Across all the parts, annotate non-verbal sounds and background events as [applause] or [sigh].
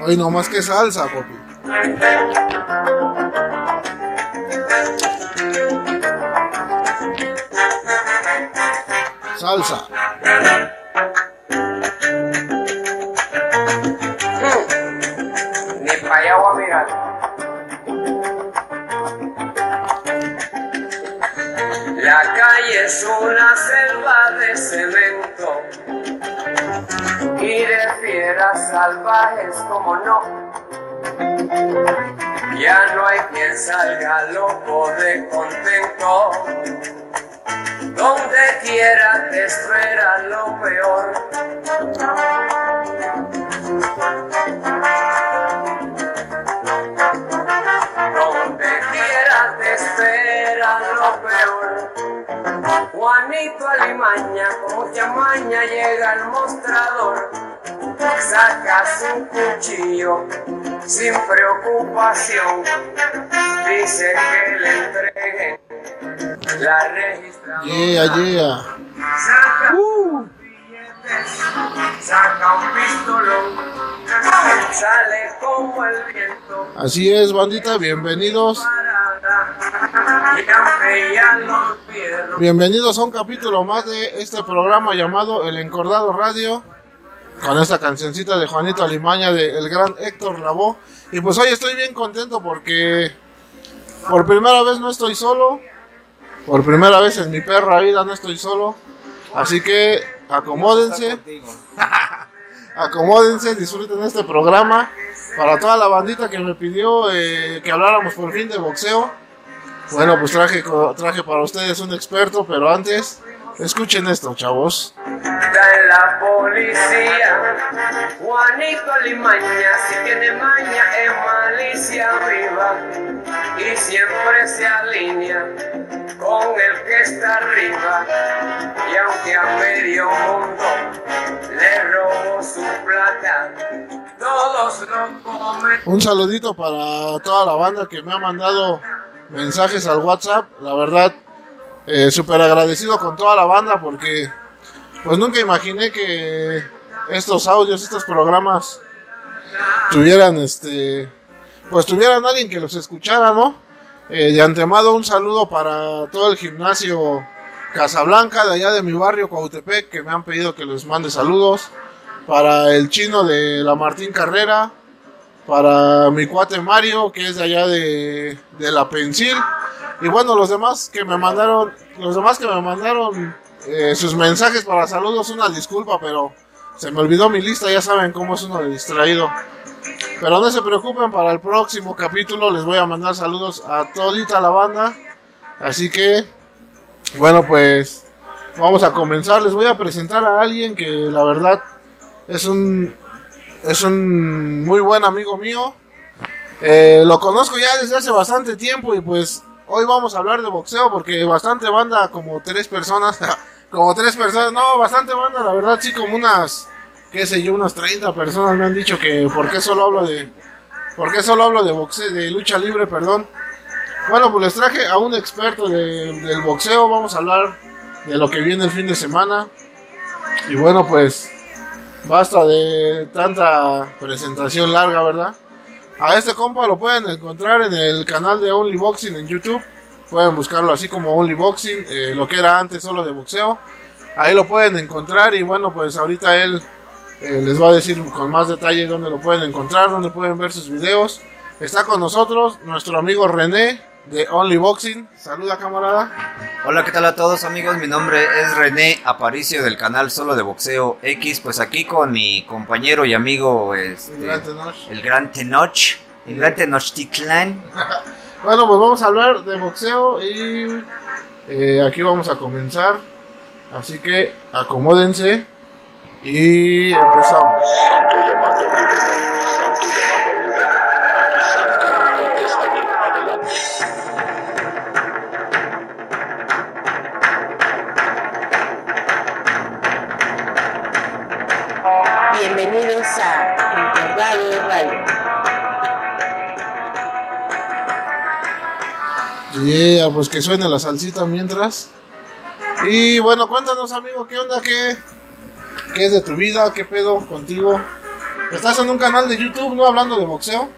Hoy no más que salsa, papi. Salsa. Salvajes como no. Ya no hay quien salga loco de contento. Donde quiera te espera lo peor. Donde quiera te espera lo peor. Juanito Alimaña, con mucha maña llega al mostrador. Saca su cuchillo sin preocupación. Dice que le entreguen la registradora. Yeah, yeah. Saca billetes, saca un pistolón. Sale como el viento. Así es, bandita, bienvenidos. Bienvenidos a un capítulo más de este programa llamado El Encordado Radio. Con esta cancioncita de Juanito Alimaña de el gran Héctor Lavoe. Y pues hoy estoy bien contento porque por primera vez no estoy solo. Por primera vez en mi perra vida no estoy solo. Así que acomódense. [laughs] Acomódense, disfruten este programa. Para toda la bandita que me pidió eh, que habláramos por fin de boxeo. Bueno, pues traje, traje para ustedes un experto, pero antes, escuchen esto, chavos. está en la policía. Juanito Limaña, si tiene maña, es malicia viva. Y siempre se alinea con el que está arriba. Y aunque a medio mundo le robó su plata, todos lo comen. Un saludito para toda la banda que me ha mandado mensajes al WhatsApp. La verdad, eh, súper agradecido con toda la banda porque pues nunca imaginé que estos audios, estos programas tuvieran este pues tuvieran alguien que los escuchara, ¿no? Eh, de antemano un saludo para todo el gimnasio Casablanca de allá de mi barrio Cuautepec que me han pedido que les mande saludos. Para el chino de la Martín Carrera, para mi cuate Mario, que es de allá de, de la Pensil. Y bueno, los demás que me mandaron, los demás que me mandaron eh, sus mensajes para saludos, una disculpa, pero se me olvidó mi lista, ya saben cómo es uno distraído. Pero no se preocupen, para el próximo capítulo les voy a mandar saludos a todita la banda. Así que, bueno, pues vamos a comenzar. Les voy a presentar a alguien que la verdad es un es un muy buen amigo mío. Eh, lo conozco ya desde hace bastante tiempo y pues hoy vamos a hablar de boxeo porque bastante banda, como tres personas, [laughs] como tres personas, no, bastante banda, la verdad sí, como unas, qué sé yo, unas 30 personas me han dicho que por qué solo hablo de, por qué solo hablo de boxeo, de lucha libre, perdón. Bueno, pues les traje a un experto de- del boxeo, vamos a hablar de lo que viene el fin de semana. Y bueno, pues Basta de tanta presentación larga, ¿verdad? A este compa lo pueden encontrar en el canal de Only Boxing en YouTube. Pueden buscarlo así como Only Boxing, eh, lo que era antes solo de boxeo. Ahí lo pueden encontrar y bueno, pues ahorita él eh, les va a decir con más detalle dónde lo pueden encontrar, dónde pueden ver sus videos. Está con nosotros nuestro amigo René de Only Boxing. Saluda camarada. Hola, ¿qué tal a todos amigos? Mi nombre es René Aparicio del canal Solo de Boxeo X, pues aquí con mi compañero y amigo este, El gran Tenoch. el Gran Tenoch, el Gran Tenochtitlán. [laughs] Bueno, pues vamos a hablar de boxeo y eh, aquí vamos a comenzar. Así que acomódense y empezamos. Yeah, pues que suene la salsita mientras. Y bueno, cuéntanos, amigo, ¿qué onda? ¿Qué, qué es de tu vida? ¿Qué pedo contigo? Estás en un canal de YouTube, ¿no? Hablando de boxeo.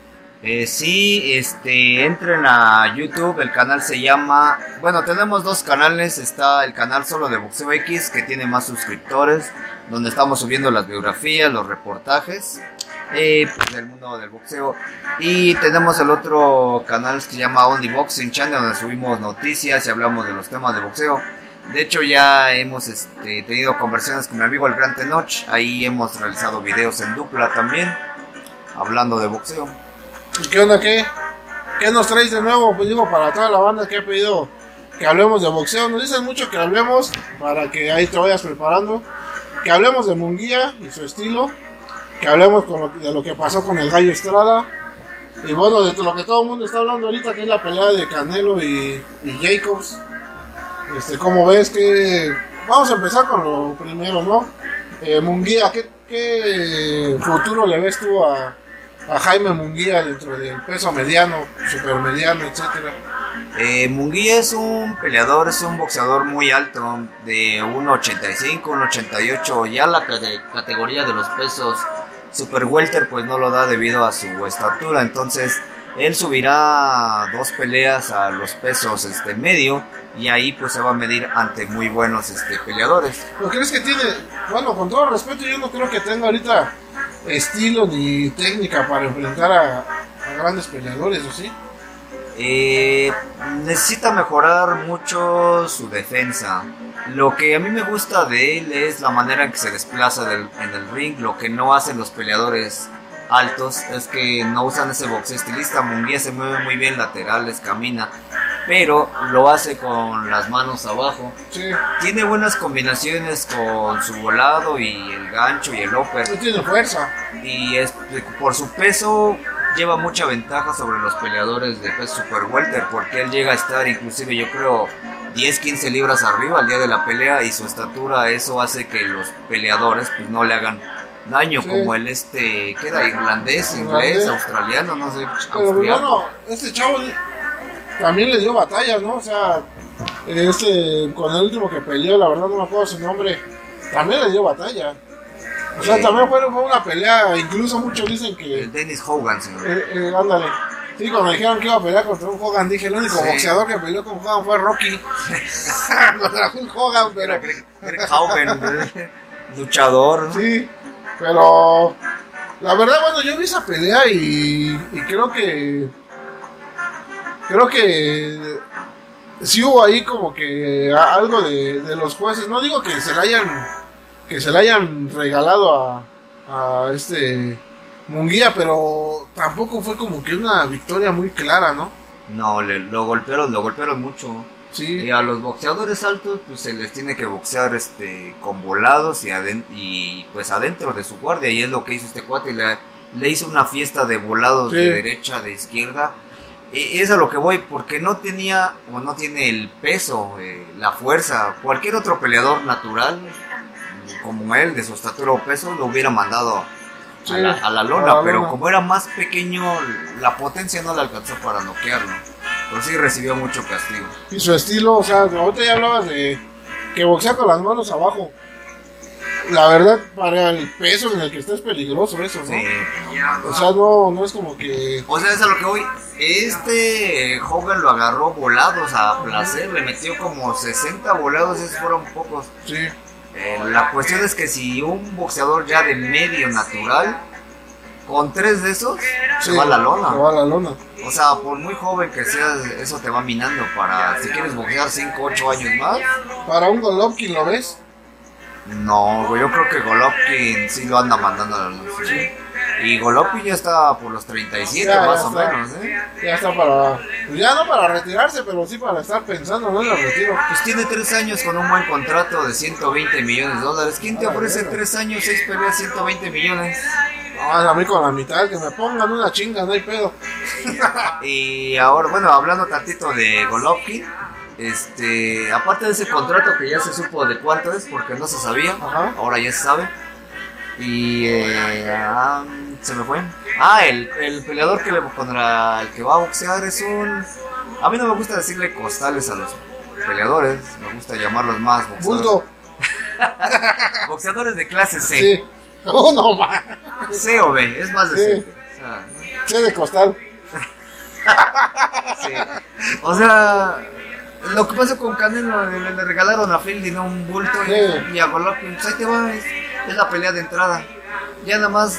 Eh, sí, este, entren a YouTube, el canal se llama, bueno, tenemos dos canales, está el canal solo de Boxeo X, que tiene más suscriptores, donde estamos subiendo las biografías, los reportajes, eh, pues, del mundo del boxeo, y tenemos el otro canal que se llama Only Boxing Channel, donde subimos noticias y hablamos de los temas de boxeo. De hecho ya hemos este, tenido conversaciones con mi amigo el Gran Tenoch, ahí hemos realizado videos en dupla también, hablando de boxeo. Pues, ¿Qué onda? ¿Qué? ¿Qué nos traes de nuevo? Pues digo, para toda la banda que ha pedido que hablemos de boxeo. Nos dicen mucho que hablemos, para que ahí te vayas preparando. Que hablemos de Munguía y su estilo. Que hablemos con lo- de lo que pasó con el Gallo Estrada. Y bueno, de lo que todo el mundo está hablando ahorita, que es la pelea de Canelo y, Jacobs. Este, ¿Cómo ves que... Vamos a empezar con lo primero, ¿no? Eh, Munguía, ¿qué, ¿qué futuro le ves tú a, a Jaime Munguía dentro del peso mediano, supermediano, etcétera. Eh, Munguía es un peleador, es un boxeador muy alto, de 1.85, 1.88, ya la cate- categoría de los pesos super welter pues no lo da debido a su estatura, entonces él subirá dos peleas a los pesos este medio y ahí pues se va a medir ante muy buenos este peleadores. ¿Lo crees que tiene? Bueno, con todo respeto, yo no creo que tenga ahorita estilo ni técnica para enfrentar a, a grandes peleadores, ¿o sí? Eh, necesita mejorar mucho su defensa. Lo que a mí me gusta de él es la manera en que se desplaza del- en el ring. Lo que no hacen los peleadores altos es que no usan ese boxeo estilista. Munguía se mueve muy bien laterales, camina, pero lo hace con las manos abajo. Sí, Tiene buenas combinaciones con su volado y el gancho y el upper no tiene fuerza. y es, por su peso lleva mucha ventaja sobre los peleadores de peso super welter porque él llega a estar inclusive yo creo 10 15 libras arriba al día de la pelea y su estatura eso hace que los peleadores pues no le hagan daño Sí. como el este que era irlandés inglés australiano no sé Pero austriaco. bueno, este chavo también le dio batallas, ¿no? O sea, este, con el último que peleó, la verdad no me acuerdo su nombre, también le dio batalla. O sea, también fue, fue una pelea, incluso muchos dicen que... el Dennis Hogan señor. Eh, eh, ándale. Sí, cuando me dijeron que iba a pelear contra un Hogan, dije, el único Sí. boxeador que peleó con Hogan fue Rocky. [laughs] contra un Hogan, pero... Haugen, luchador ¿no? Sí, pero... La verdad, bueno, yo vi esa pelea y, y creo que... Creo que... Sí hubo ahí como que algo de, de los jueces. No digo que se le hayan... Que se le hayan regalado a, a este... Munguía, pero tampoco fue como que una victoria muy clara, ¿no? no le, lo golpearon lo golpearon mucho Sí. Y a los boxeadores altos, pues se les tiene que boxear este con volados y, y pues adentro de su guardia. Y es lo que hizo este cuate. Le, le hizo una fiesta de volados Sí. de derecha, de izquierda. Y es a lo que voy, porque no tenía o no tiene el peso, eh, la fuerza. Cualquier otro peleador natural, como él, de su estatura o peso, lo hubiera mandado Sí, a, la, a la lona. a la pero lona. como era más pequeño, la potencia no le alcanzó para noquearlo. Pero sí recibió mucho castigo. Y su estilo, o sea, ahorita ya hablabas de que boxea con las manos abajo. La verdad, para el peso en el que está es peligroso eso, ¿no? Sí. O sea, no, no es como que... O sea, es a lo que voy. Este Hogan lo agarró volados a placer, le metió como 60 volados, esos fueron pocos. Sí, Eh, la cuestión es que si un boxeador ya de medio natural, con tres de esos, sí, se va a la lona. Se va a la lona. O sea, por muy joven que seas, eso te va minando para si quieres boxear 5, 8 años más. Para un Golovkin, ¿lo ves? No, yo creo que Golovkin sí lo anda mandando a la lona. sí. Y Golovkin ya está por los 37 Ya, ya más o está. menos, ¿eh? Ya está para... pues ya no para retirarse, pero sí para estar pensando ¿no? en el retiro. Pues tiene tres años con un buen contrato de 120 millones de dólares. ¿Quién te ofrece tres años, seis peleas, 120 millones? No, a mí con la mitad, que me pongan una chinga, no hay pedo. [laughs] Y ahora, bueno, hablando tantito de Golovkin, este, aparte de ese contrato que ya se supo de cuánto es, porque no se sabía, Ajá. ahora ya se sabe. Y eh, ah, se me fue. Ah, el, el peleador que le, contra el que va a boxear es un A mí no me gusta decirle costales a los peleadores, me gusta llamarlos más boxeadores. Bulto. [laughs] Boxeadores de clase C. Sí. Oh, no. C o B, es más Sí. decente. O sea, Sí, de costal. [laughs] sí. O sea, lo que pasó con Canelo, le, le regalaron a ¿no? un bulto y, Sí. y a Golovkin, pues ahí te va, es, es la pelea de entrada. Ya nada más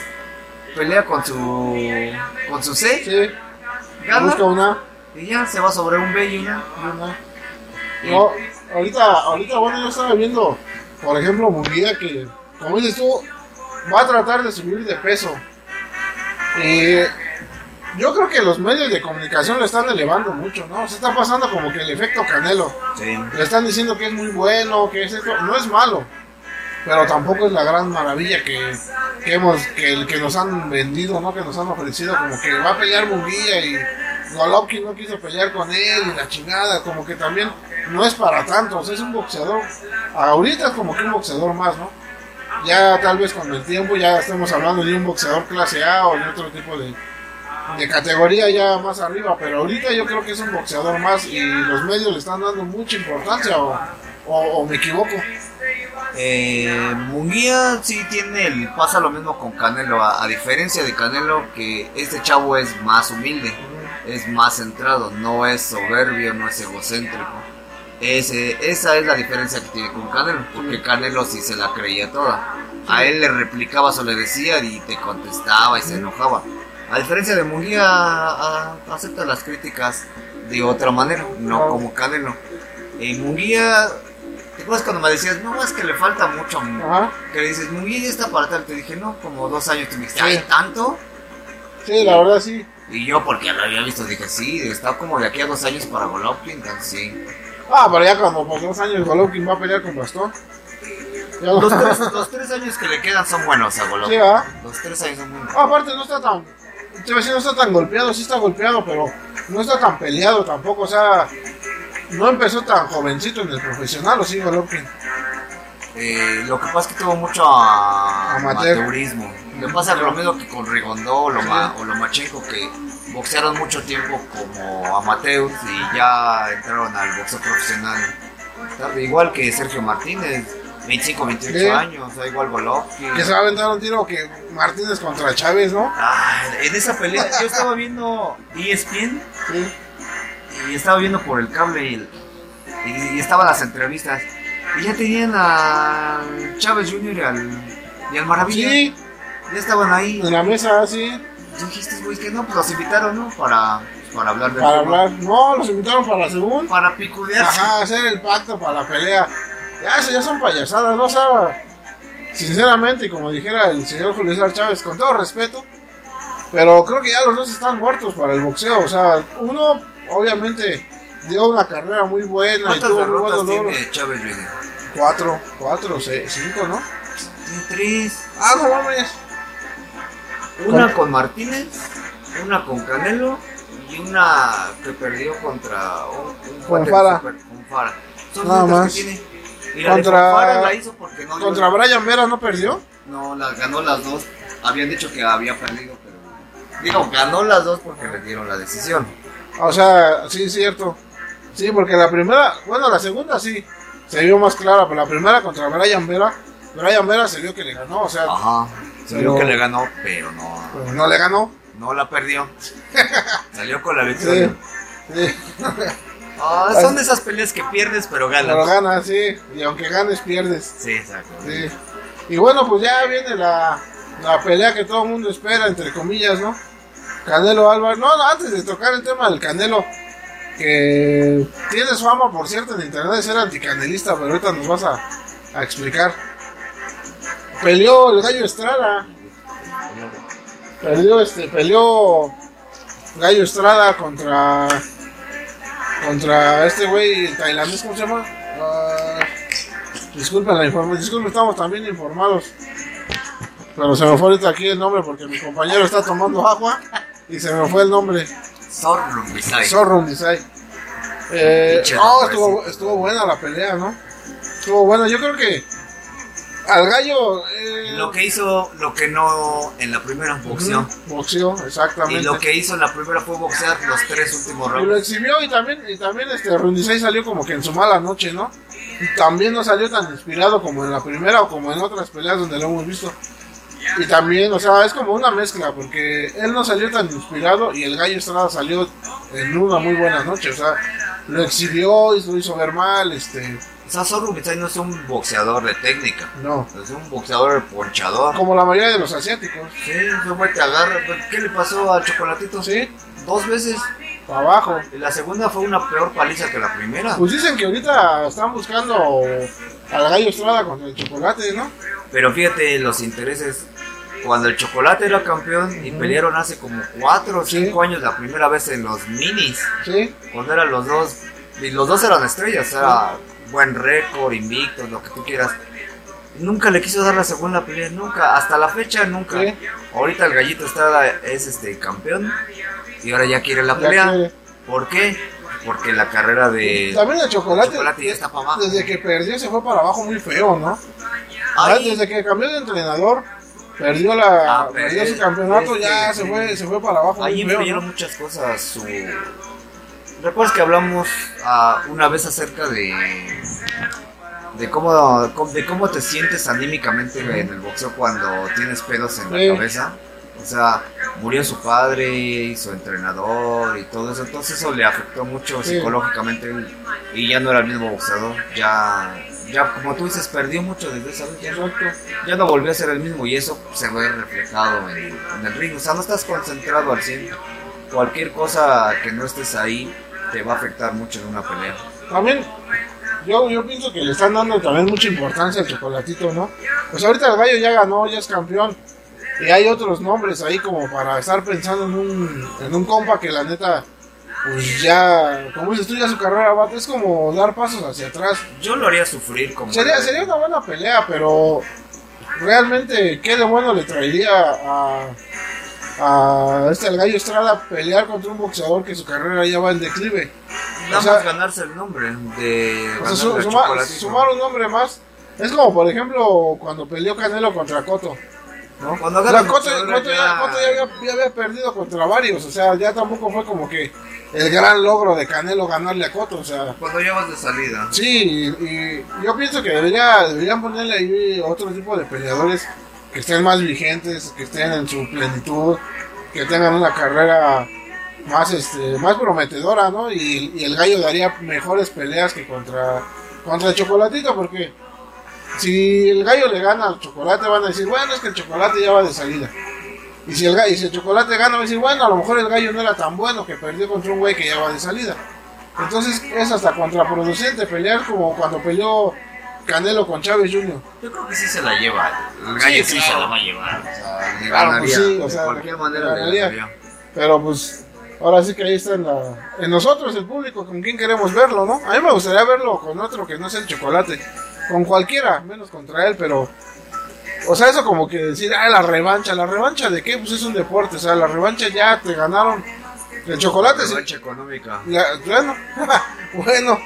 pelea con su con su C, Sí. gana Busca una. y ya se va sobre un B y una. una. No, ahorita, ahorita, bueno, yo estaba viendo, por ejemplo, Munguía que, como dices tú, va a tratar de subir de peso. Y yo creo que los medios de comunicación lo están elevando mucho, ¿no? Se está pasando como que el efecto Canelo. Sí. Le están diciendo que es muy bueno, que es esto. No es malo, pero tampoco es la gran maravilla que, que hemos, que, que nos han vendido, ¿no? Que nos han ofrecido, como que va a pelear Munguía y Golovkin no quiso pelear con él y la chingada, como que también no es para tanto, o sea, es un boxeador. Ahorita es como que un boxeador más, ¿no? Ya tal vez con el tiempo ya estemos hablando de un boxeador clase A o de otro tipo de, de categoría ya más arriba, pero ahorita yo creo que es un boxeador más y los medios le están dando mucha importancia o, o me equivoco. Eh, Munguía sí tiene el pasa lo mismo con Canelo, a, diferencia de Canelo que este chavo es más humilde, es más centrado, no es soberbio, no es egocéntrico. Esa es la diferencia que tiene con Canelo, porque Canelo sí se la creía toda. A él le replicabas o le decía y te contestaba y se enojaba. A diferencia de Munguía, acepta las críticas de otra manera, no como Canelo. En Munguía, ¿te acuerdas cuando me decías, no, es que le falta mucho? Ajá. Que le dices, Munguía ya está para tal. Te dije, no, como dos años. Te dijiste, Sí. ¿hay tanto? Sí, la verdad sí. Y yo, porque lo había visto, dije, sí, está como de aquí a dos años para Golovkin, entonces sí. Ah, pero ya cuando por dos años Golovkin va a pelear con Bastón. Los tres, [laughs] los tres años que le quedan son buenos a Sí, Golovkin. ¿verdad? Los tres años son buenos. Ah, aparte no está tan. Te iba a decir, no está tan golpeado, sí está golpeado, pero no está tan peleado tampoco. O sea, no empezó tan jovencito en el profesional, o sí, Golovkin. Eh, lo que pasa es que tuvo mucho a- Amateur. amateurismo. Le pasa lo mismo que con Rigondó o Loma- o Lomachenko, que boxearon mucho tiempo como amateurs y ya entraron al boxeo profesional. tarde. Igual que Sergio Martínez, 25, 28 Sí. años, o sea, igual Golovkin. Que se va a aventar un tiro que Martínez contra Chávez, ¿no? Ah, en esa pelea yo estaba viendo ESPN Sí. Y estaba viendo por el cable y, y- y estaban las entrevistas y ya tenían a Chávez Jr. y al, y al Maravilla. Sí, Ya estaban ahí. en la mesa, sí, Yo dije, estos güeyes que no, pues los invitaron, ¿no? Para, para hablar del para hablar. No, los invitaron para la segunda. Para picudearse. Ajá, hacer el pacto para la pelea. Ya, eso ya son payasadas, ¿no? O sea, sinceramente, y como dijera el señor Julio César Chávez, con todo respeto, pero creo que ya los dos están muertos para el boxeo. O sea, uno, obviamente, dio una carrera muy buena y ¿Cuántas tuvo muy buenos tiene Chávez? Cuatro, cuatro, seis, cinco, ¿no? Tres. Ah, no mames. Una con Martínez, una con Canelo y una que perdió contra un, un Con Fara. super- con Fara. Son Nada más. que tiene. Y la Contra- Fara la hizo porque no Contra Brian Vera no perdió. No, las ganó las dos. Habían dicho que había perdido, pero. Digo, ganó las dos porque le dieron la decisión. O sea, sí, es cierto. Sí, porque la primera, bueno, la segunda sí, se vio más clara, pero la primera contra Brian Vera, Brian Vera se vio que le ganó, o sea, Ajá. Se vio que le ganó, pero no. no le ganó. No la perdió. [laughs] Salió con la victoria. Sí, sí. Ah, son de esas peleas que pierdes, pero ganas. Pero gana, sí, y aunque ganes, pierdes. Sí, exacto. Sí. Y bueno, pues ya viene la, la pelea que todo el mundo espera, entre comillas, ¿no? Canelo Álvarez. No, antes de tocar el tema del Canelo, que tienes fama, por cierto, en internet de ser anticanelista, pero ahorita nos vas a, explicar. Peleó el Gallo Estrada, peleó este, peleó Gallo Estrada contra contra este güey tailandés, ¿cómo se llama? Ah, disculpen la información, disculpen, estamos también informados. Pero se me fue ahorita aquí el nombre porque mi compañero está tomando agua y se me fue el nombre. Zorro Bisay. Zorro Nisai. Eh, nombre, estuvo, estuvo buena la pelea, ¿no? Estuvo buena. Yo creo que Al gallo. eh, Lo que hizo, lo que no en la primera boxeo. ujú, Boxeo, exactamente. Y lo que hizo en la primera fue boxear los tres últimos Y lo rounds. exhibió y también, y también este Rundisei salió como que en su mala noche, ¿no? Y también no salió tan inspirado como en la primera o como en otras peleas donde lo hemos visto. Y también, o sea, es como una mezcla, porque él no salió tan inspirado y el Gallo Estrada salió en una muy buena noche, o sea, lo exhibió y lo hizo ver mal, este, O sea, no es un boxeador de técnica. no, Es un boxeador ponchador. como la mayoría de los asiáticos, Sí, ese güey te agarra. ¿Qué le pasó al chocolatito? ¿sí? Dos veces. Para abajo. Y la segunda fue una peor paliza que la primera. Pues dicen que ahorita están buscando al Gallo Estrada contra el chocolate, ¿no? Pero fíjate los intereses. Cuando el chocolate era campeón y pelearon hace como 4 o Sí. 5 años la primera vez en los minis. Sí, Cuando eran los dos. Y los dos eran estrellas. Era buen récord, invictos, lo que tú quieras. Nunca le quiso dar la segunda pelea, nunca. Hasta la fecha, nunca. Sí. Ahorita el gallito Estrada es este campeón. Y ahora ya quiere la pelea. quiere. ¿Por qué? Porque la carrera de. También el chocolate, Chocolate ya está para abajo. desde que perdió se fue para abajo muy feo, ¿no? Ah, Ay, Desde que cambió de entrenador, perdió la Ah, perdió pero su campeonato, este, ya se fue, se fue para abajo Ahí influyeron ¿no? muchas cosas. Su... ¿Recuerdas que hablamos ah, una vez acerca de de cómo de cómo te sientes anímicamente en el boxeo cuando tienes pedos en Sí. la cabeza? O sea, murió su padre y su entrenador y todo eso, entonces eso le afectó mucho Sí. psicológicamente y ya no era el mismo boxeador, ya ya como tú dices perdió mucho desde esa vez, ya ya no volvió a ser el mismo y eso se ve reflejado en, en el ring, o sea, no estás concentrado al 100. Cualquier cosa que no estés ahí te va a afectar mucho en una pelea. También, yo, yo pienso que le están dando también mucha importancia al chocolatito, ¿no? Pues ahorita el gallo ya ganó, ya es campeón. Y hay otros nombres ahí como para estar pensando en un, en un compa que la neta, pues ya, como dices tú, ya su carrera va, es como dar pasos hacia atrás. Yo lo haría sufrir como... Sería, sería una buena pelea, pero realmente, ¿qué de bueno le traería a, a este el gallo Estrada pelear contra un boxeador que su carrera ya va en declive? Nada o sea- más ganarse el nombre de... O sea, ganarle su- al suma- chocolatito. sumar un nombre más. Es como, por ejemplo, cuando peleó Canelo contra Coto. ¿No? Cuando O sea, Coto, ya, ya- Cotto ya había, ya había perdido contra varios. O sea, ya tampoco fue como que el gran logro de Canelo ganarle a Coto. O sea, Cuando ya vas de salida. Sí, y, y yo pienso que debería, deberían ponerle ahí otro tipo de peleadores que estén más vigentes, que estén en su plenitud, que tengan una carrera más este más prometedora, ¿no? Y, y el gallo daría mejores peleas que contra, contra el chocolatito, porque si el gallo le gana al chocolate van a decir, bueno, es que el chocolate ya va de salida. Y si el, gallo, y si el chocolate gana, van a decir, bueno, a lo mejor el gallo no era tan bueno que perdió contra un güey que ya va de salida. Entonces es hasta contraproducente pelear como cuando peleó Canelo con Chávez Jr. Yo creo que sí se la lleva. El gallo sí, claro. se la va a llevar. O sea, le Claro, ganaría. pues sí, o de sea, cualquier manera le ganaría. ganaría. Pero pues ahora sí que ahí está en, la, en nosotros, el público, con quién queremos verlo, ¿no? A mí me gustaría verlo con otro que no sea el chocolate. Con cualquiera, menos contra él, pero... O sea, eso como que decir, ah, la revancha. ¿La revancha de qué? Pues es un deporte. O sea, la revancha ya te ganaron. El chocolate sí. Revancha económica. La- bueno, [laughs] bueno,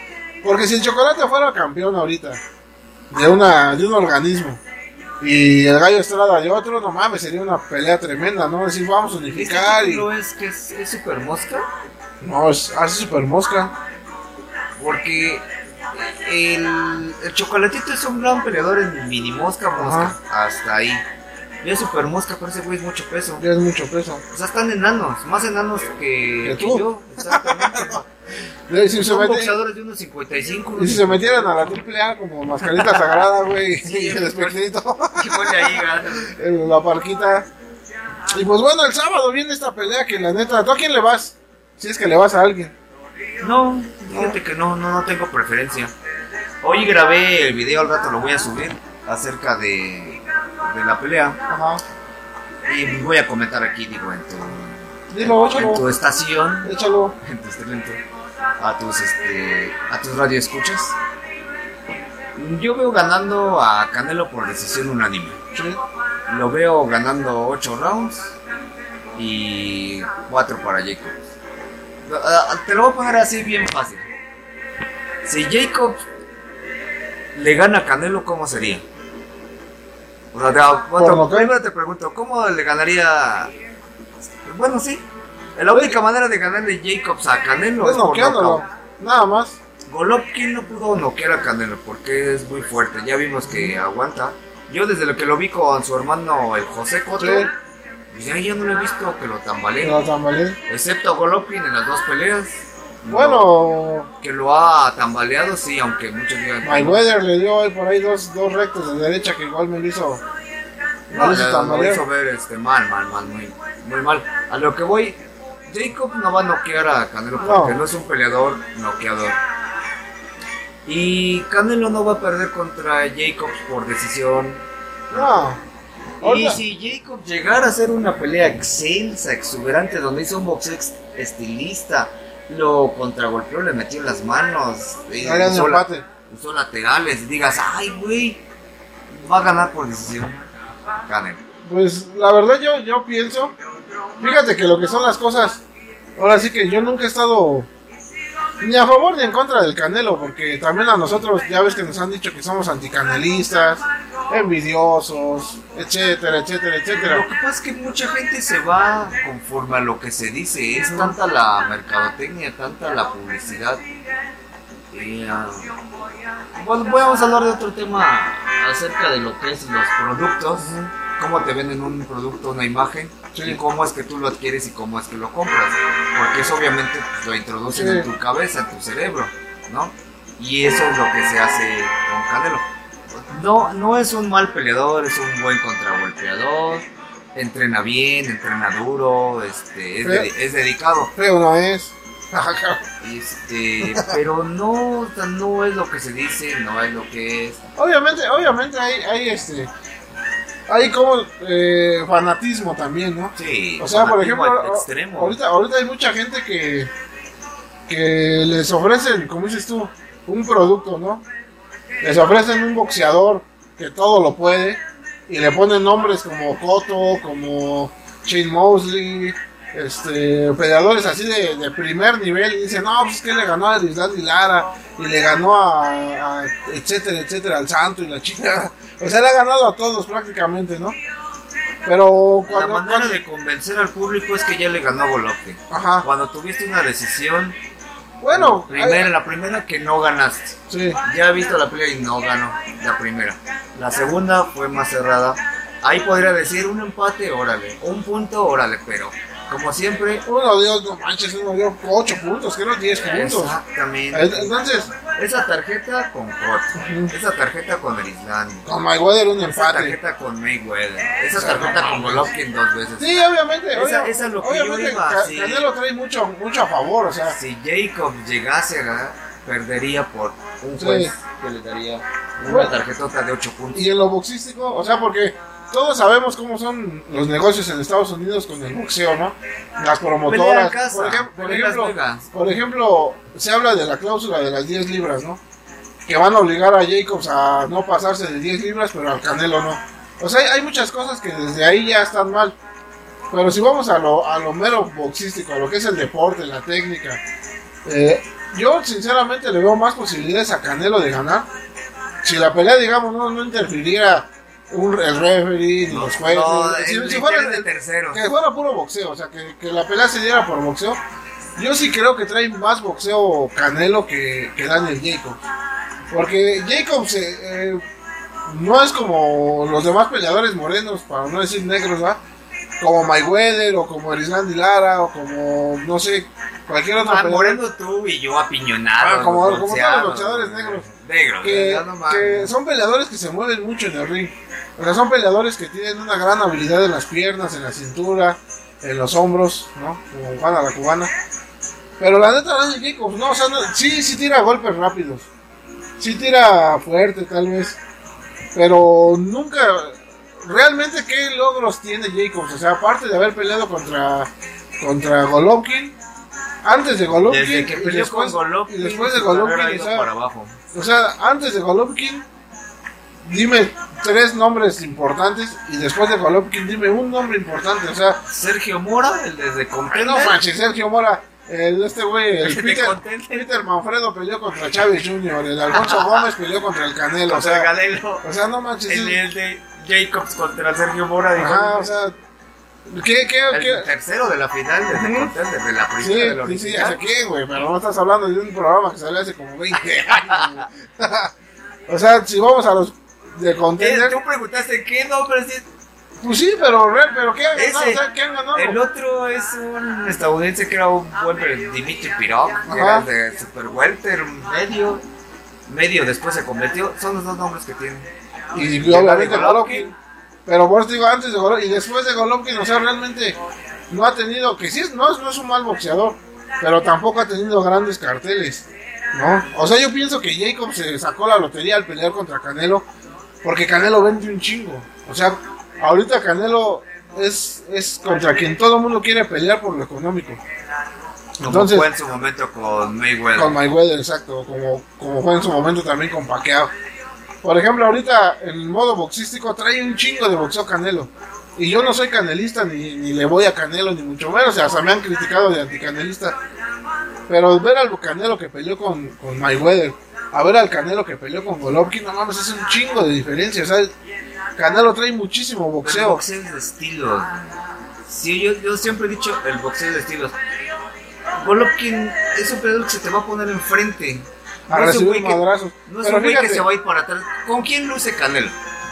porque si el chocolate fuera campeón ahorita de una de un organismo y el gallo Estrada de otro, no mames, sería una pelea tremenda, ¿no? Decir, vamos a ¿Este unificar y título es que es, es super mosca? no, es hace super mosca. Porque el, el chocolatito es un gran peleador en mini mosca, mosca. Hasta ahí. Y es super mosca, pero ese güey es mucho peso. Ya es mucho peso. O sea, están enanos, más enanos que, Que que tú. yo. Exactamente. [laughs] Y si, se Son boxeadores de unos 55. y si se metieran a la triple A como mascarita sagrada, güey, [laughs] Sí, y el espectrito, ¿Qué [laughs] pone ahí, gana? en la parquita. Y pues bueno, el sábado viene esta pelea que la neta, ¿tú a quién le vas? Si es que le vas a alguien. No, fíjate que no, no, no tengo preferencia. Hoy grabé el video, al rato lo voy a subir acerca de, de la pelea. Ajá. Y voy a comentar aquí, digo, en tu, Dilo, en tu estación, Échalo. [laughs] en tu talento, a tus, este, a tus radioescuchas. Yo veo ganando a Canelo por decisión unánime. Sí. Lo veo ganando 8 rounds y 4 para Jacobs. Ah, Te lo voy a poner así bien fácil. Si Jacobs le gana a Canelo, ¿cómo sería? O sea, te, bueno, primero te pregunto, ¿cómo le ganaría? Bueno, sí. La única manera de ganarle Jacobs a Canelo Es noqueándolo. Nada más. Golovkin no pudo noquear a Canelo porque es muy fuerte. Ya vimos que aguanta. Yo desde lo que lo vi con su hermano el José Cotto, Sí. Pues ya, ya no lo he visto que lo tambalee. Pero tambalea. Excepto Golovkin en las dos peleas. No, Bueno, que lo ha tambaleado, sí, aunque muchos digan. Mayweather le dio ahí por ahí dos, dos rectos de derecha que igual me lo hizo. No, lo hizo lo hizo ver este, mal, mal, mal, muy, muy mal. A lo que voy, Jacob no va a noquear a Canelo porque No. no, es un peleador noqueador. Y Canelo no va a perder contra Jacobs por decisión. No. Y si Jacob llegara a hacer una pelea excelsa, exuberante, donde hizo un boxeo estilista, lo contragolpeó, le metió en las manos, y Harían usó, la- usó laterales, y digas, ay, güey, va a ganar por decisión. Canelo. Pues la verdad yo, yo pienso, fíjate que lo que son las cosas, ahora sí que yo nunca he estado ni a favor ni en contra del Canelo, porque también a nosotros ya ves que nos han dicho que somos anticanelistas, envidiosos, etcétera, etcétera, Lo etcétera. que pasa es que mucha gente se va conforme a lo que se dice. Es tanta la mercadotecnia, tanta la publicidad. Ah, bueno, vamos a hablar de otro tema acerca de lo que es los productos. Cómo te venden un producto, una imagen. Sí. Y cómo es que tú lo adquieres y cómo es que lo compras. Porque eso obviamente pues, lo introducen Sí. en tu cabeza, en tu cerebro. ¿No? Y eso es lo que se hace con Canelo. No, no es un mal peleador, es un buen contragolpeador. Entrena bien, entrena duro, este, es, Pero- dedi- es dedicado. Feo no es. [laughs] Este, pero no, no es lo que se dice, no es lo que es. obviamente, obviamente hay, hay este, hay como eh, fanatismo también, ¿no? Sí, O sea, por ejemplo, extremo. ahorita, ahorita hay mucha gente que, que les ofrecen, como dices tú, un producto, ¿no? Les ofrecen un boxeador que todo lo puede y le ponen nombres como Cotto, como Shane Mosley, este, peleadores así de, de primer nivel y dicen, no, pues es que le ganó a Island y Lara y le ganó a, a etcétera, etcétera, al Santo y la chica. [laughs] O sea, le ha ganado a todos prácticamente, ¿no? Pero La cuando... manera cuando- de convencer al público es que ya le ganó a Golovkin. Ajá. Cuando tuviste una decisión, Bueno, primera, hay- la primera que no ganaste. sí. Ya he visto la pelea y no ganó la primera. La segunda fue más cerrada. Ahí podría decir un empate, órale. Un punto, órale, pero como siempre, Uno dio, no manches, uno dio 8 puntos, que no 10 puntos. exactamente. Entonces, Esa tarjeta con Cotto, esa tarjeta con el Island, con Mayweather un esa empate. tarjeta con Mayweather, esa tarjeta con Golovkin dos veces. Sí, obviamente. Esa- esa es lo que yo obviamente iba, Ca- sí. Canelo trae mucho, mucho a favor, o sea. Si Jacob llegase a ganar, perdería por un Sí. juez que le daría una tarjetota de 8 puntos. Y en lo boxístico, o sea, porque todos sabemos cómo son los negocios en Estados Unidos con el boxeo, ¿no? Las promotoras. casa, por, ejemplo, Vegas. por ejemplo, se habla de la cláusula de las 10 libras, ¿no? Que van a obligar a Jacobs a no pasarse de 10 libras, pero al Canelo no. O sea, hay, hay muchas cosas que desde ahí ya están mal. Pero si vamos a lo, a lo mero boxístico, a lo que es el deporte, la técnica, eh, yo sinceramente le veo más posibilidades a Canelo de ganar. Si la pelea, digamos, no, no interfiriera un, el referee ni los jueces. No, si, el- si fuera de terceros. que fuera puro boxeo, o sea, que, que la pelea se diera por boxeo. Yo sí creo que trae más boxeo Canelo que, que Daniel Jacobs. Porque Jacobs eh, eh, no es como los demás peleadores morenos, para no decir negros, ¿va? Como Mayweather o como Erislandy Lara o como, no sé, cualquier otro Ah, peleador. Moreno tú y yo apiñonado. Ah, como- como todos los boxeadores negros. Negros, que, no son peleadores que se mueven mucho en el ring. O sea, son peleadores que tienen una gran habilidad en las piernas, en la cintura, en los hombros, ¿no? Como Juana la cubana. Pero la neta, Daniel Jacobs, no, o sea, no- sí, sí tira golpes rápidos. Sí tira fuerte, tal vez. Pero nunca. Realmente, ¿qué logros tiene Jacobs? O sea, aparte de haber peleado contra, contra Golovkin. Antes de Golovkin. Desde que y después- con Golovkin, y después de Golovkin, para abajo. O sea, antes de Golovkin, dime tres nombres importantes y después de Golovkin dime un nombre importante. O sea, Sergio Mora, el desde no Contender. manches, Sergio Mora, el, este güey, el Peter. Peter Manfredo peleó contra Chávez Jr., el Alfonso [laughs] Gómez peleó contra el Canelo. O sea, Galelo. o sea, no manches. El, el de Jacobs contra Sergio Mora. dijo, Ajá, o sea, ¿qué, qué, el qué? tercero de la final de de la Sí, primera de la sí, sí, original. ¿hace qué, güey? Pero no estás hablando de un programa que salió hace como 20 [laughs] años. O sea, si vamos a los de Eh, contender, Tú preguntaste qué nombre es pues sí, pero, pero ¿qué han ganado? Ese. O sea, ¿qué han ganado? El otro es un estadounidense que era un buen Dimitri Pirog, que era de Super Welter, medio, medio después se convirtió. Son los dos nombres que tiene. Y Llega obviamente de Golovkin. Pero por eso digo, antes de Golovkin y después de Golovkin, o sea, realmente no ha tenido, que sí, no, es- no es un mal boxeador, pero tampoco ha tenido grandes carteles, ¿no? O sea, yo pienso que Jacob se sacó la lotería al pelear contra Canelo, porque Canelo vende un chingo. O sea, ahorita Canelo es, es contra quien todo el mundo quiere pelear por lo económico. Como Entonces, fue en su momento con Mayweather. con Mayweather, exacto, como, como fue en su momento también con Pacquiao. Por ejemplo, ahorita en el modo boxístico trae un chingo de boxeo Canelo. Y yo no soy canelista, ni, ni le voy a Canelo, ni mucho menos. O sea, hasta me han criticado de anticanelista. Pero ver al Canelo que peleó con, con Mayweather, a ver al Canelo que peleó con Golovkin, no mames, es un chingo de diferencia. O sea, Canelo trae muchísimo Pero el boxeo. boxeo es de estilos. Sí, yo, yo siempre he dicho el boxeo es de estilos. Golovkin es un peleador que se te va a poner enfrente. A No recibir madrazos. No es Pero un güey que se va a ir para atrás. ¿Con quién luce Canelo?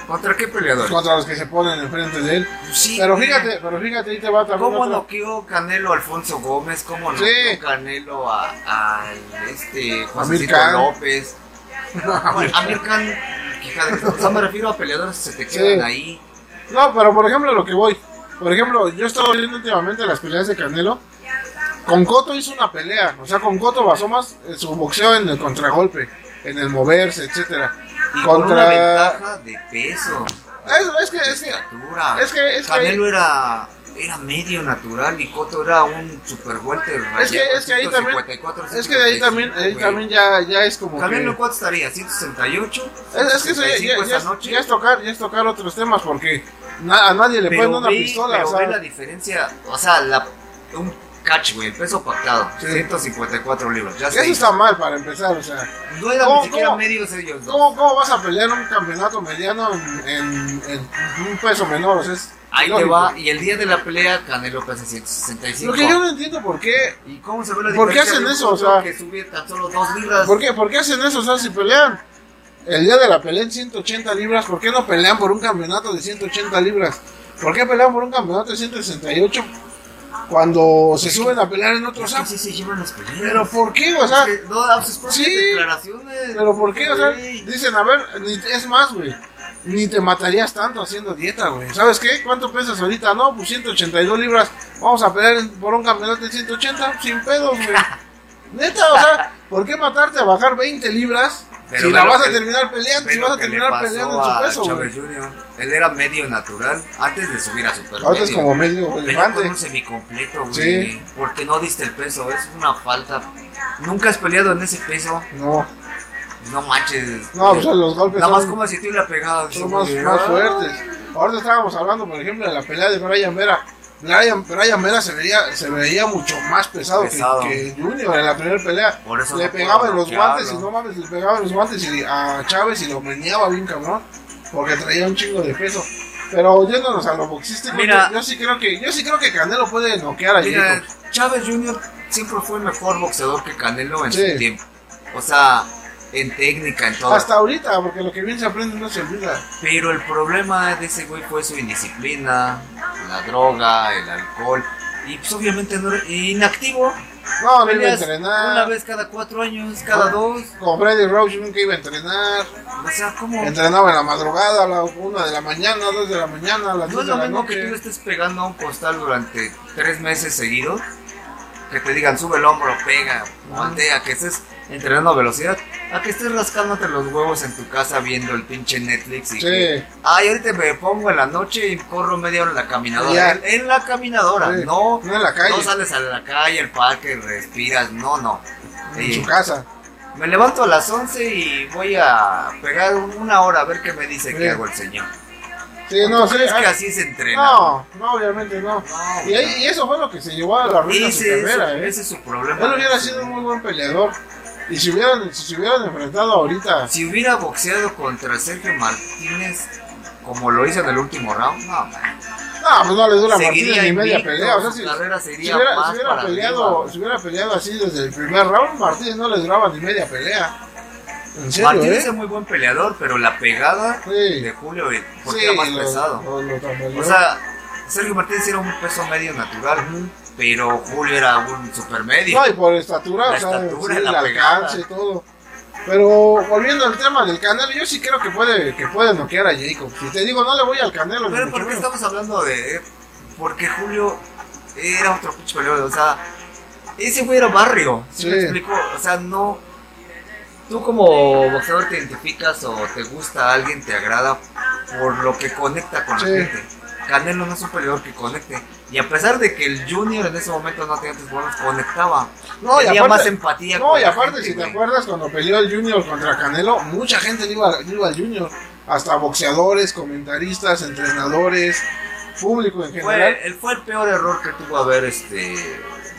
¿Contra qué peleador? contra los que se ponen enfrente de él. Sí, Pero fíjate, pero fíjate, ahí te va también ¿Cómo otro- noqueó Canelo a Alfonso Gómez? ¿Cómo noqueó Sí. Canelo a, a este Khan. López? [laughs] Bueno, Amir Khan, de- o sea, me refiero a peleadores que se te quedan Sí. ahí. No, pero por ejemplo, lo que voy. Por ejemplo, yo he estado viendo últimamente las peleas de Canelo. Con Coto hizo una pelea. O sea, con Coto basó más en su boxeo en el contragolpe, en el moverse, etcétera. Y con una ventaja de peso. Es, es que, es que. es que- es que- Canelo era, era medio natural y Cotto era un super welter. Es que, es que ahí también. Es que de ahí también, ahí también ya, ya es como. Canelo que, cuánto estaría, 168. es, es que eso ya, ya- 165 ya es, ya es tocar, ya es tocar otros temas porque na- a nadie le ponen una ve- pistola. pero o sea, ve la diferencia, o sea, la, un catch, güey, el peso pactado, Sí. 154 libras. Ya eso está mal para empezar, o sea. No ¿Cómo- ni siquiera cómo- medios ellos dos. ¿Cómo, ¿Cómo vas a pelear un campeonato mediano en, en- en un peso menor? O sea, es Ahí te va, y el día de la pelea Canelo pesa 165. Lo que yo no entiendo por qué. ¿Y cómo se ve la ¿Por qué hacen eso? O sea- que sube tan solo 2 libras. ¿Por qué, ¿Por qué hacen eso? O sea, si pelean el día de la pelea en 180 libras, ¿por qué no pelean por un campeonato de 180 libras? ¿Por qué pelean por un campeonato de 168 cuando se suben a pelear en otros Es que sí se llevan las peleas. ¿Pero por qué? O sea, Es no propias sí, declaraciones. ¿pero por qué? O sea, dicen, a ver, ni- es más, güey. Ni te matarías tanto haciendo dieta, güey. ¿Sabes qué? ¿Cuánto pesas ahorita? No, pues 182 libras. Vamos a pelear por un campeonato de 180 sin pedos, güey. [laughs] Neta, o sea, ¿por qué matarte a bajar 20 libras Pero si la vas que- a terminar peleando? Si vas a terminar peleando en su peso, Chávez. Jr. Él era medio natural antes de subir a super Ahorita es medio. como medio elefante. con un semicompleto, güey. Sí. Porque no diste el peso, es una falta. Nunca has peleado en ese peso. No, No manches. no, pues los golpes Nada más son, como si te hubiera pegado. son más, más fuertes. Ahorita estábamos hablando, por ejemplo, de la pelea de Brian Vera. Brian, Brian Vera se veía, se veía mucho más pesado, que- Pesado. Que, Junior en la primera pelea. Por eso le pegaba en los guantes y no mames, le pegaba en los guantes y a Chávez y lo meneaba bien cabrón. Porque traía un chingo de peso. Pero yéndonos a lo boxístico, Mira. yo, yo sí creo que, yo sí creo que Canelo puede noquear a Mira. Chávez Jr. siempre fue el mejor boxeador que Canelo en Sí. su tiempo. O sea, en técnica, en todo. Hasta ahorita, porque lo que bien se aprende no se olvida. Pero el problema de ese güey fue su indisciplina, la droga, el alcohol. Y pues obviamente no era inactivo. No, no iba a entrenar. una vez cada cuatro años, cada dos. Con Freddy Roach nunca iba a entrenar. O sea, ¿cómo? Entrenaba en la madrugada, a la una de la mañana, dos de la mañana, a las No dos es de lo la mismo que tú noche. estés pegando a un costal durante tres meses seguidos. Que te digan, sube el hombro, pega, voltea, que estés entrenando velocidad. A que estés rascándote los huevos en tu casa viendo el pinche Netflix y Sí. que, ay, ahorita me pongo en la noche y corro media hora en la caminadora. En, en la caminadora, Sí. no, No en la calle. no sales a la calle, al parque, respiras, no, no. En Sí. su casa. Me levanto a las 11 y voy a pegar una hora a ver qué me dice Sí. que hago el señor. Sí, no, ¿Tú sí. crees que así se entrena? No, no, obviamente no. No, Y, ahí- y eso fue lo que se llevó a la ruina su carrera, ese- ¿eh? ese es su problema. Él hubiera sido un muy buen peleador. Y si hubieran, si se hubieran enfrentado ahorita. Si hubiera boxeado contra Sergio Martínez, como lo hizo en el último round, no, man. No, pues no le dura Martínez ni media pelea. O sea, si, hubiera, si peleado, arriba. si hubiera peleado así desde el primer round, Martínez no le duraba ni media pelea. En serio, Martínez ¿eh? es muy buen peleador, pero la pegada Sí. de Julio, porque Sí, era más lo- pesado. lo- lo tambaleó. O sea, Sergio Martínez era un peso medio natural. Pero Julio era un supermedio. No, y por estatura, La o sea, estatura, sí, el la pegada. alcance y todo. Pero volviendo al tema del Canelo, yo sí creo que puede, que puede noquear a Jacob. Si te digo, no le voy al Canelo. Pero ¿por qué estamos hablando de...? Porque Julio era otro pinche peleador, o sea, ese güey era barrio, ¿sí, Sí. me explico? O sea, no... Tú como boxeador te identificas o te gusta a alguien, te agrada por lo que conecta con Sí. la gente. Canelo no es un peleador que conecte. Y a pesar de que el Junior en ese momento no tenía tantos buenos, conectaba. No, y Tenía aparte- más empatía No, y aparte, gente, si te acuerdas, cuando peleó el Junior contra Canelo, mucha gente iba, iba al Junior. Hasta boxeadores, comentaristas, entrenadores, público en Fue, general. él fue el peor error que tuvo haber este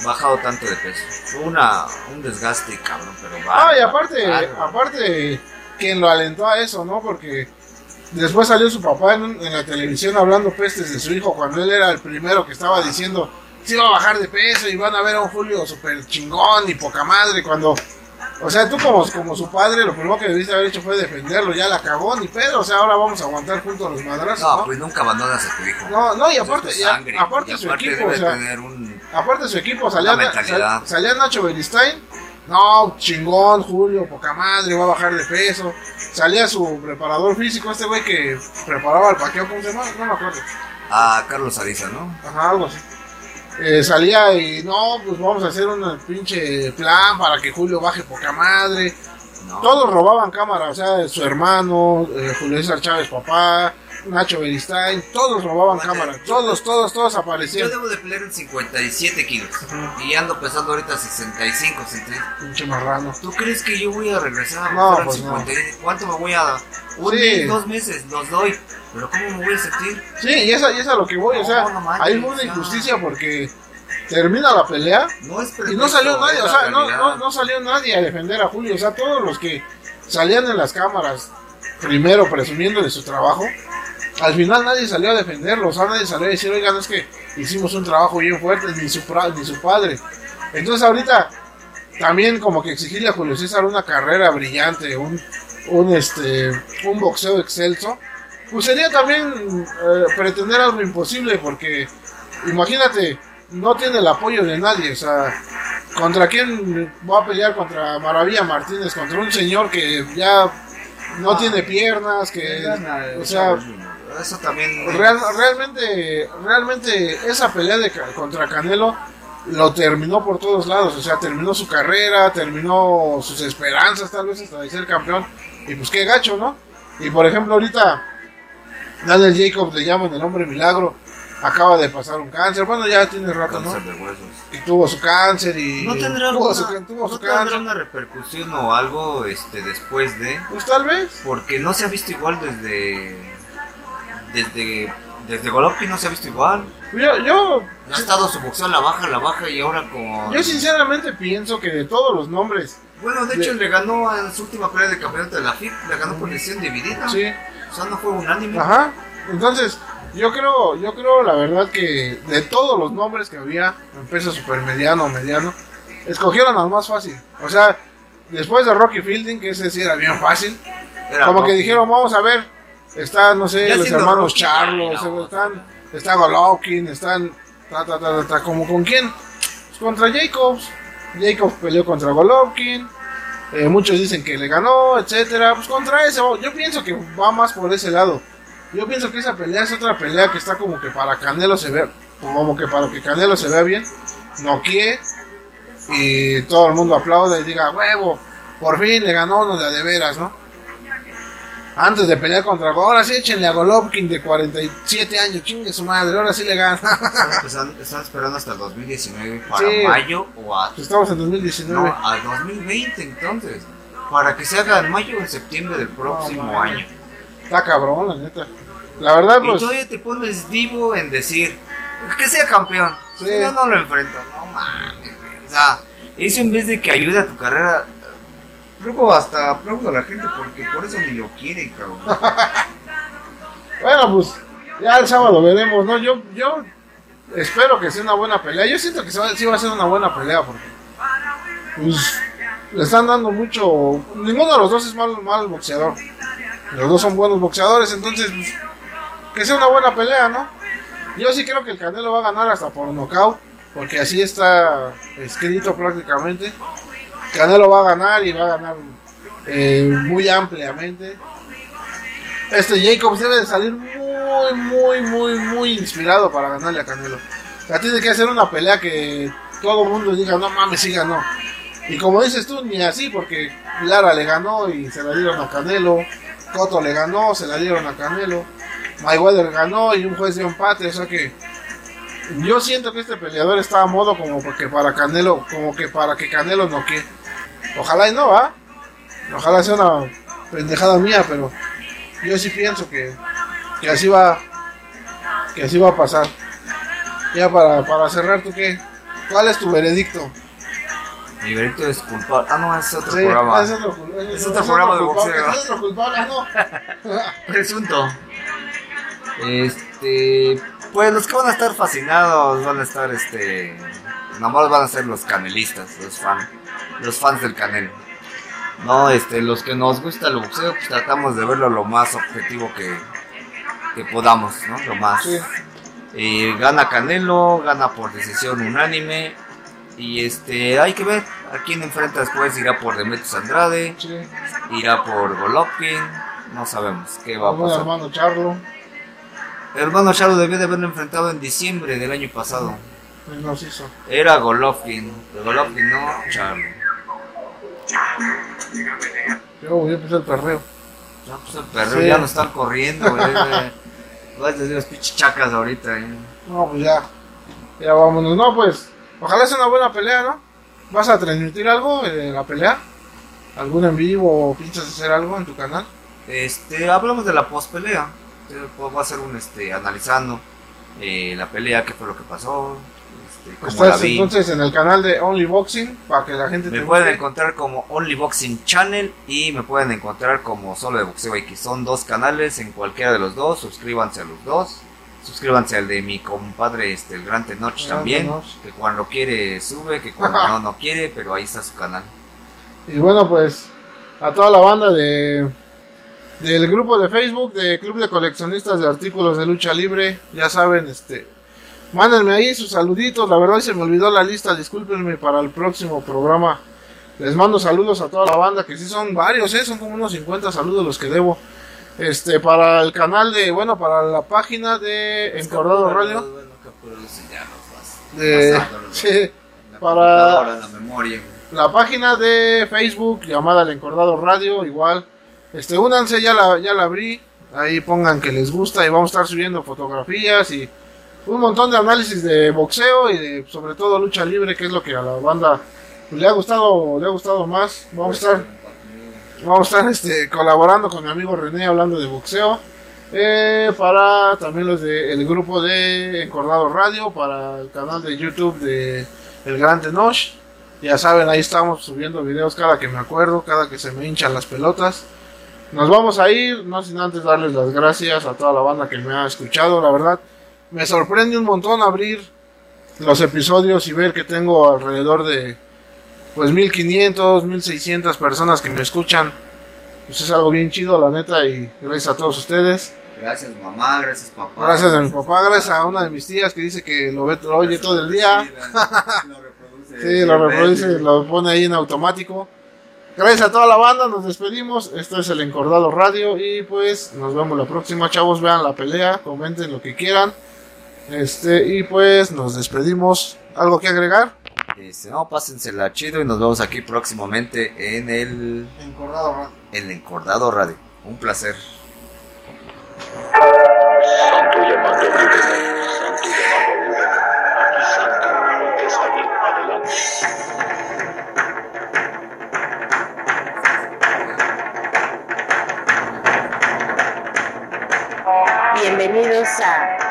bajado tanto de peso. Fue una, un desgaste cabrón, pero Ah, y aparte, aparte, quien lo alentó a eso, ¿no? Porque después salió su papá en, en la televisión hablando pestes de su hijo cuando él era el primero que estaba diciendo si iba a bajar de peso y van a ver a un Julio súper chingón y poca madre cuando... O sea, tú como, como su padre, lo primero que debiste haber hecho fue defenderlo, ya la cagó, ni pedo, o sea, ahora vamos a aguantar juntos los madrazos, No, ¿no? pues nunca abandonas a tu hijo. No, no, y aparte, y a- aparte y su aparte equipo, debe o sea, tener un... Aparte su equipo, salía, sal- salía Nacho Beristain, no, chingón, Julio, poca madre, va a bajar de peso. Salía su preparador físico, este güey que preparaba el paqueo, ¿cómo se llama? No me acuerdo. A Carlos Ariza, ¿no? Ajá, algo así. Eh, salía y no, pues vamos a hacer un pinche plan para que Julio baje poca madre. No. Todos robaban cámara, o sea, su hermano, eh, Julio César Chávez, papá, Nacho Beristain, todos robaban Bueno, cámara. yo- Todos, todos, todos Yo aparecían. debo de pelear en 57 kilos. Ajá. Y ando pesando ahorita 65, 66. Pinche marrano. ¿Tú crees que yo voy a regresar a No, pues no. 50? ¿Cuánto me voy a dar? Un Sí. mes, dos meses, los doy. Pero ¿cómo me voy a sentir? Sí, y esa, y esa es a lo que voy, o sea, manches, hay una ya. injusticia porque termina la pelea No es y no salió nadie, o sea, no, no, no salió nadie a defender a Julio, o sea, todos los que salían en las cámaras primero presumiendo de su trabajo, al final nadie salió a defenderlo, o sea, nadie salió a decir, oigan, es que hicimos un trabajo bien fuerte, ni su, ni su padre. Entonces ahorita también como que exigirle a Julio César una carrera brillante, un, un, este, un boxeo excelso, pues sería también eh, pretender algo imposible porque imagínate, no tiene el apoyo de nadie, o sea, ¿contra quién va a pelear? Contra Maravilla Martínez, contra un señor que ya no tiene piernas, que, o sea, Eso también. real- realmente, realmente esa pelea de, Ca- contra Canelo lo terminó por todos lados, o sea, terminó su carrera, terminó sus esperanzas tal vez hasta de ser campeón, y pues qué gacho, ¿no? Y por ejemplo ahorita Daniel Jacobs le llaman el hombre milagro, acaba de pasar un cáncer, bueno ya tiene rato, ¿no? Cáncer de huesos. Y tuvo su cáncer y ¿No tendrá, tuvo alguna, su, tuvo su ¿no tendrá cáncer. una repercusión o algo este, después de.? Pues tal vez. Porque no se ha visto igual desde. Desde. Desde Golovkin no se ha visto igual. Yo, yo, Ha estado su boxeo a la baja, a la baja y ahora con. yo sinceramente pienso que de todos los nombres, Bueno, de hecho le ganó en su última pelea de campeonato de la FIP, le ganó por decisión dividida. sí, O sea, no fue unánime. Ajá. Entonces, yo creo, yo creo la verdad que de todos los nombres que había, en peso supermediano o mediano, escogieron al más fácil. O sea, después de Rocky Fielding, que ese sí era bien fácil, Era como que dijeron, vamos a ver, están, no sé, Ya los hermanos Rocky, Charlos, no. están, está Golovkin, están, ta, ta, ta, ta, ta, como con quién, Pues contra Jacobs. Jacobs peleó contra Golovkin. eh, muchos dicen que le ganó, etcétera. Pues contra ese, yo pienso que va más por ese lado. Yo pienso que esa pelea es otra pelea que está como que para Canelo se vea, como que para que Canelo se vea bien, noquee y todo el mundo aplaude y diga, huevo, por fin le ganó uno de veras, ¿no? Antes de pelear contra, ahora sí échenle a Golovkin de 47 años, chingue su madre, ahora sí le gana. Están, esperando hasta el 2019 para Sí. mayo o a, Estamos en no, 2019. a 2020 entonces. Para que se haga en mayo o en septiembre del próximo No, año. Está cabrón, la neta. La verdad, Y pues, todavía te pones vivo en decir que sea campeón. Sí. Si no, no lo enfrento. No mames. O sea, eso en vez de que ayude a tu carrera. Luego hasta aplaudo a la gente porque por eso ni lo quieren, cabrón. [laughs] Bueno, pues ya el sábado veremos, ¿no? Yo, yo espero que sea una buena pelea. Yo siento que sí va a ser una buena pelea porque pues le están dando mucho. Ninguno de los dos es mal, mal boxeador. Los dos son buenos boxeadores, entonces pues, que sea una buena pelea, ¿no? Yo sí creo que el Canelo va a ganar hasta por nocaut, porque así está escrito prácticamente. Canelo va a ganar y va a ganar eh, muy ampliamente. Este Jacobs debe de salir muy, muy, muy, muy inspirado para ganarle a Canelo. O sea, tiene que hacer una pelea que todo el mundo diga, no mames, sí ganó. Y como dices tú, ni así, porque Lara le ganó y se la dieron a Canelo. Cotto le ganó, se la dieron a Canelo. Mayweather ganó y un juez dio empate. O sea que yo siento que este peleador está a modo como que para Canelo, como que para que Canelo no que. Ojalá y no, ¿va? Ojalá sea una pendejada mía, pero yo sí pienso que, que así va que así va a pasar. Ya para, para cerrar, ¿tú qué? ¿Cuál es tu veredicto? Mi veredicto es culpable. Ah, no, es otro Sí, programa. es otro, cul- Es otro programa de boxeo. Es otro culpable, ah, no. [laughs] Presunto. Este. Pues los que van a estar fascinados van a estar, este. Nomás van a ser los canelistas, los fans. Los fans del canelo. No, este, los que nos gusta el boxeo, pues tratamos de verlo lo más objetivo que, que podamos, ¿no? Lo más. Sí. Eh, gana Canelo, gana por decisión unánime. Y este, hay que ver a quién enfrenta después. Irá por Demetrius Andrade, Sí. irá por Golovkin. No sabemos qué va a pasar. hermano Charlo. El hermano Charo debió de haberlo enfrentado en diciembre del año pasado. pues Nos hizo. Era Golovkin, Golovkin no, Charlo. Yo, yo empecé el perreo. Ya, pues el perro Sí. ya no están corriendo, güey. Vas a decir los pinches chacas ahorita, eh. No, pues ya. Ya vámonos. No, pues. Ojalá sea una buena pelea, ¿no? ¿Vas a transmitir algo de la pelea? ¿Algún en vivo o piensas hacer algo en tu canal? Este, hablamos de la pospelea. Voy a hacer un, este, analizando eh, la pelea, qué fue lo que pasó, Estás entonces en el canal de Only Boxing para que la gente Me te pueden busque. encontrar como Only Boxing Channel y me pueden encontrar como Solo de Boxeo X. Son dos canales en cualquiera de los dos. Suscríbanse a los dos. Suscríbanse al de mi compadre, este, el Gran Tenoch Gran también. Tenoch. Que cuando quiere sube, que cuando no, no quiere, pero ahí está su canal. [laughs] Y bueno, pues a toda la banda de del grupo de Facebook de Club de Coleccionistas de Artículos de Lucha Libre, ya saben, este mándenme ahí sus saluditos, la verdad se me olvidó la lista, discúlpenme para el próximo programa. Les mando saludos a toda la banda, que sí son varios, ¿eh? son como unos 50 saludos los que debo. Este, para el canal de, bueno, para la página de Encordado Radio. De, [laughs] sí, para la memoria. la página de Facebook llamada El Encordado Radio, igual. Este, únanse, ya la, ya la abrí. Ahí pongan que les gusta y vamos a estar subiendo fotografías y un montón de análisis de boxeo y de, sobre todo lucha libre, que es lo que a la banda pues, le ha gustado, le ha gustado más. Vamos a estar, vamos a estar este, colaborando con mi amigo René hablando de boxeo. Eh, para también los del grupo de Encordado Radio, para el canal de YouTube de El Gran Tenoch. Ya saben, ahí estamos subiendo videos cada que me acuerdo, cada que se me hinchan las pelotas. Nos vamos a ir, no sin antes darles las gracias a toda la banda que me ha escuchado, la verdad. Me sorprende un montón abrir los episodios y ver que tengo alrededor de pues 1500, 1600 personas que me escuchan. Pues es algo bien chido, la neta, y gracias a todos ustedes. Gracias mamá, gracias papá. Gracias a mi papá, gracias a una de mis tías que dice que lo, ve, lo oye todo el día. Sí, lo reproduce, [laughs] lo pone ahí en automático. Gracias a toda la banda, nos despedimos. Esto es el Encordado Radio y pues nos vemos la próxima, chavos. Vean la pelea, comenten lo que quieran. Este, y pues nos despedimos. ¿Algo que agregar? Este, no, pásensela chido y nos vemos aquí próximamente en el, Encordado Radio. el Encordado Radio. Un placer. Santo llamando a Rubén, Santo llamando a Rubén. Aquí Santo, es ahí, adelante. Bienvenidos a